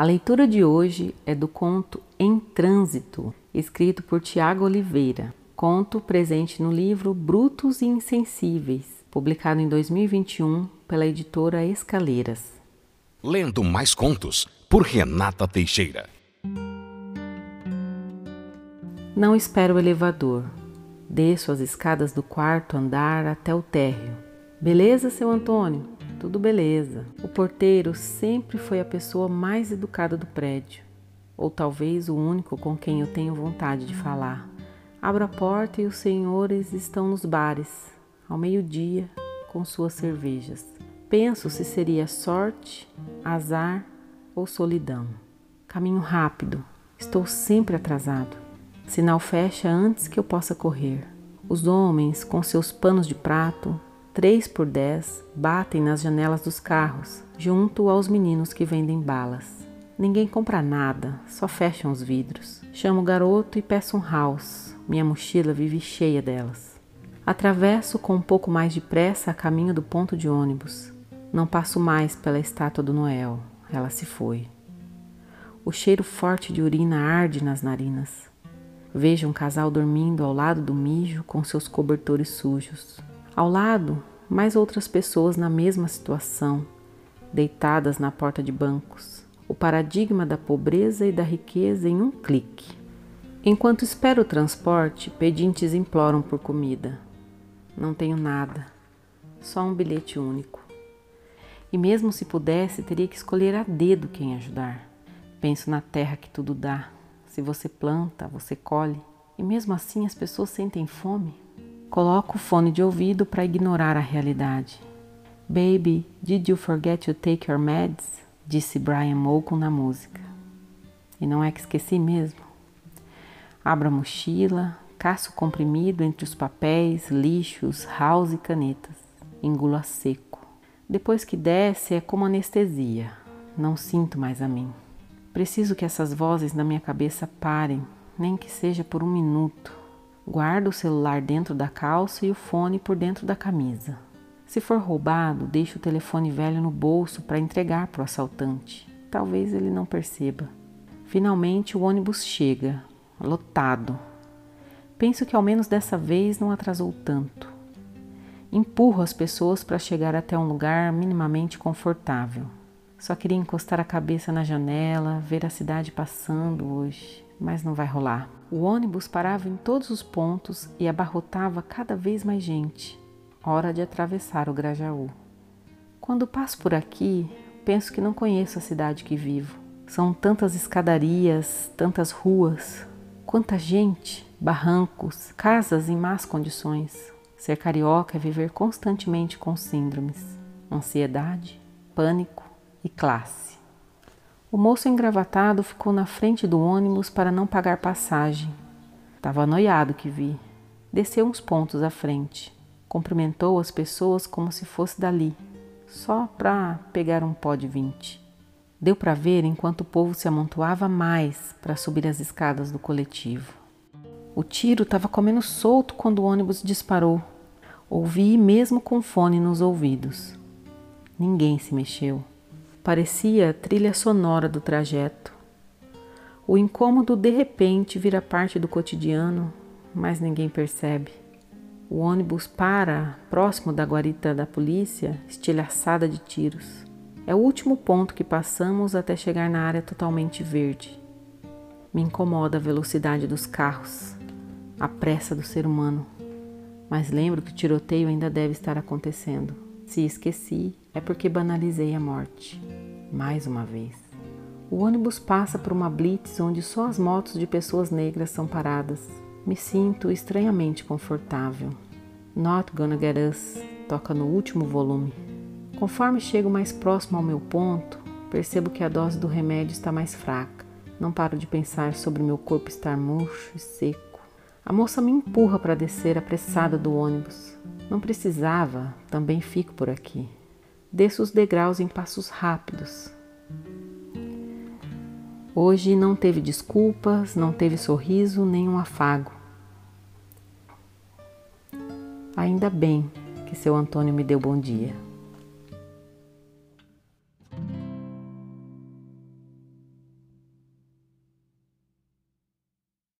A leitura de hoje é do conto Em Trânsito, escrito por Tiago Oliveira. Conto presente no livro Brutos e Insensíveis, publicado em 2021 pela editora Escaleiras. Lendo mais contos por Renata Teixeira. Não espero o elevador. Desço as escadas do quarto andar até o térreo. Beleza, seu Antônio? Tudo beleza. O porteiro sempre foi a pessoa mais educada do prédio, ou talvez o único com quem eu tenho vontade de falar. Abro a porta e os senhores estão nos bares, ao meio-dia, com suas cervejas. Penso se seria sorte, azar ou solidão. Caminho rápido, estou sempre atrasado. Sinal fecha antes que eu possa correr. Os homens, com seus panos de prato, três por dez, batem nas janelas dos carros, junto aos meninos que vendem balas. Ninguém compra nada, só fecham os vidros. Chamo o garoto e peço um house. Minha mochila vive cheia delas. Atravesso com um pouco mais de pressa a caminho do ponto de ônibus. Não passo mais pela estátua do Noel. Ela se foi. O cheiro forte de urina arde nas narinas. Vejo um casal dormindo ao lado do mijo com seus cobertores sujos. Ao lado, mais outras pessoas na mesma situação, deitadas na porta de bancos. O paradigma da pobreza e da riqueza em um clique. Enquanto espero o transporte, pedintes imploram por comida. Não tenho nada, só um bilhete único. E mesmo se pudesse, teria que escolher a dedo quem ajudar. Penso na terra que tudo dá, se você planta, você colhe. E mesmo assim as pessoas sentem fome. Coloco o fone de ouvido para ignorar a realidade. Baby, did you forget to take your meds? Disse Brian Molko na música. E não é que esqueci mesmo. Abro a mochila, caço comprimido entre os papéis, lixos, house e canetas. Engulo a seco. Depois que desce, é como anestesia. Não sinto mais a mim. Preciso que essas vozes na minha cabeça parem, nem que seja por um minuto. Guardo o celular dentro da calça e o fone por dentro da camisa. Se for roubado, deixo o telefone velho no bolso para entregar para o assaltante. Talvez ele não perceba. Finalmente o ônibus chega, lotado. Penso que ao menos dessa vez não atrasou tanto. Empurro as pessoas para chegar até um lugar minimamente confortável. Só queria encostar a cabeça na janela, ver a cidade passando hoje, mas não vai rolar. O ônibus parava em todos os pontos e abarrotava cada vez mais gente. Hora de atravessar o Grajaú. Quando passo por aqui, penso que não conheço a cidade que vivo. São tantas escadarias, tantas ruas, quanta gente, barrancos, casas em más condições. Ser carioca é viver constantemente com síndromes, ansiedade, pânico, e classe. O moço engravatado ficou na frente do ônibus para não pagar passagem. Estava anoiado que vi. Desceu uns pontos à frente. Cumprimentou as pessoas como se fosse dali, só para pegar um pó de vinte. Deu para ver enquanto o povo se amontoava mais para subir as escadas do coletivo. O tiro estava comendo solto quando o ônibus disparou. Ouvi mesmo com fone nos ouvidos. Ninguém se mexeu. Parecia trilha sonora do trajeto. O incômodo de repente vira parte do cotidiano, mas ninguém percebe. O ônibus para próximo da guarita da polícia, estilhaçada de tiros. É o último ponto que passamos até chegar na área totalmente verde. Me incomoda a velocidade dos carros, a pressa do ser humano. Mas lembro que o tiroteio ainda deve estar acontecendo. Se esqueci, é porque banalizei a morte. Mais uma vez. O ônibus passa por uma blitz onde só as motos de pessoas negras são paradas. Me sinto estranhamente confortável. Not Gonna Get Us toca no último volume. Conforme chego mais próximo ao meu ponto, percebo que a dose do remédio está mais fraca. Não paro de pensar sobre meu corpo estar murcho e seco. A moça me empurra para descer apressada do ônibus. Não precisava, também fico por aqui. Desço os degraus em passos rápidos. Hoje não teve desculpas, não teve sorriso, nem um afago. Ainda bem que seu Antônio me deu bom dia.